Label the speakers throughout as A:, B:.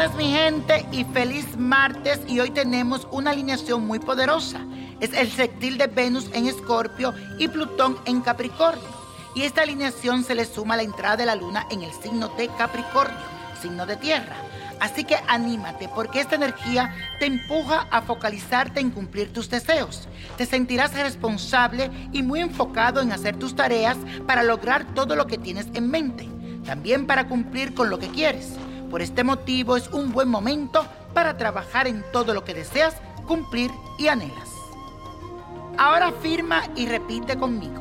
A: gente y feliz martes y hoy tenemos una alineación muy poderosa. Es el sextil de Venus en Escorpio y Plutón en Capricornio. Y esta alineación se le suma a la entrada de la luna en el signo de Capricornio, signo de tierra. Así que anímate porque esta energía te empuja a focalizarte en cumplir tus deseos. Te sentirás responsable y muy enfocado en hacer tus tareas para lograr todo lo que tienes en mente. También para cumplir con lo que quieres. Por este motivo es un buen momento para trabajar en todo lo que deseas cumplir y anhelas. Ahora firma y repite conmigo.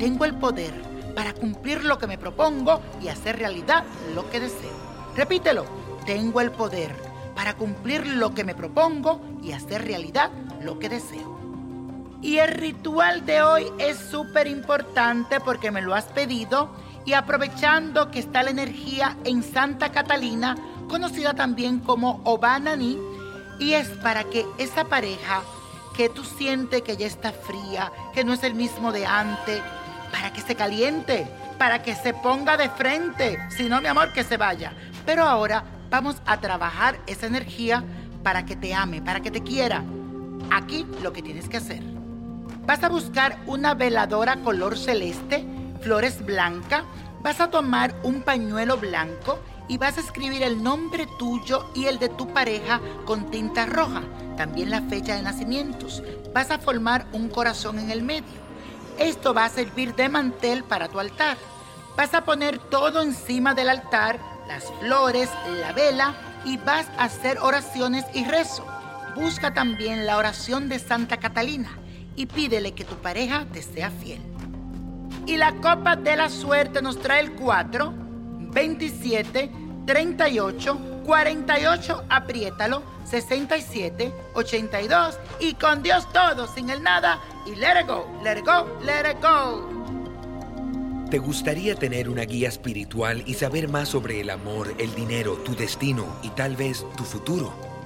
A: Tengo el poder para cumplir lo que me propongo y hacer realidad lo que deseo. Repítelo. Tengo el poder para cumplir lo que me propongo y hacer realidad lo que deseo. Y el ritual de hoy es súper importante porque me lo has pedido y aprovechando que está la energía en Santa Catalina, conocida también como Obanani, y es para que esa pareja que tú sientes que ya está fría, que no es el mismo de antes, para que se caliente, para que se ponga de frente, si no mi amor que se vaya. Pero ahora vamos a trabajar esa energía para que te ame, para que te quiera. Aquí lo que tienes que hacer. Vas a buscar una veladora color celeste flores blanca, vas a tomar un pañuelo blanco y vas a escribir el nombre tuyo y el de tu pareja con tinta roja, también la fecha de nacimientos. Vas a formar un corazón en el medio. Esto va a servir de mantel para tu altar. Vas a poner todo encima del altar, las flores, la vela y vas a hacer oraciones y rezo. Busca también la oración de Santa Catalina y pídele que tu pareja te sea fiel. Y la copa de la suerte nos trae el 4, 27, 38, 48, apriétalo, 67, 82 y con Dios todo, sin el nada y let it go, let it go, let it go.
B: ¿Te gustaría tener una guía espiritual y saber más sobre el amor, el dinero, tu destino y tal vez tu futuro?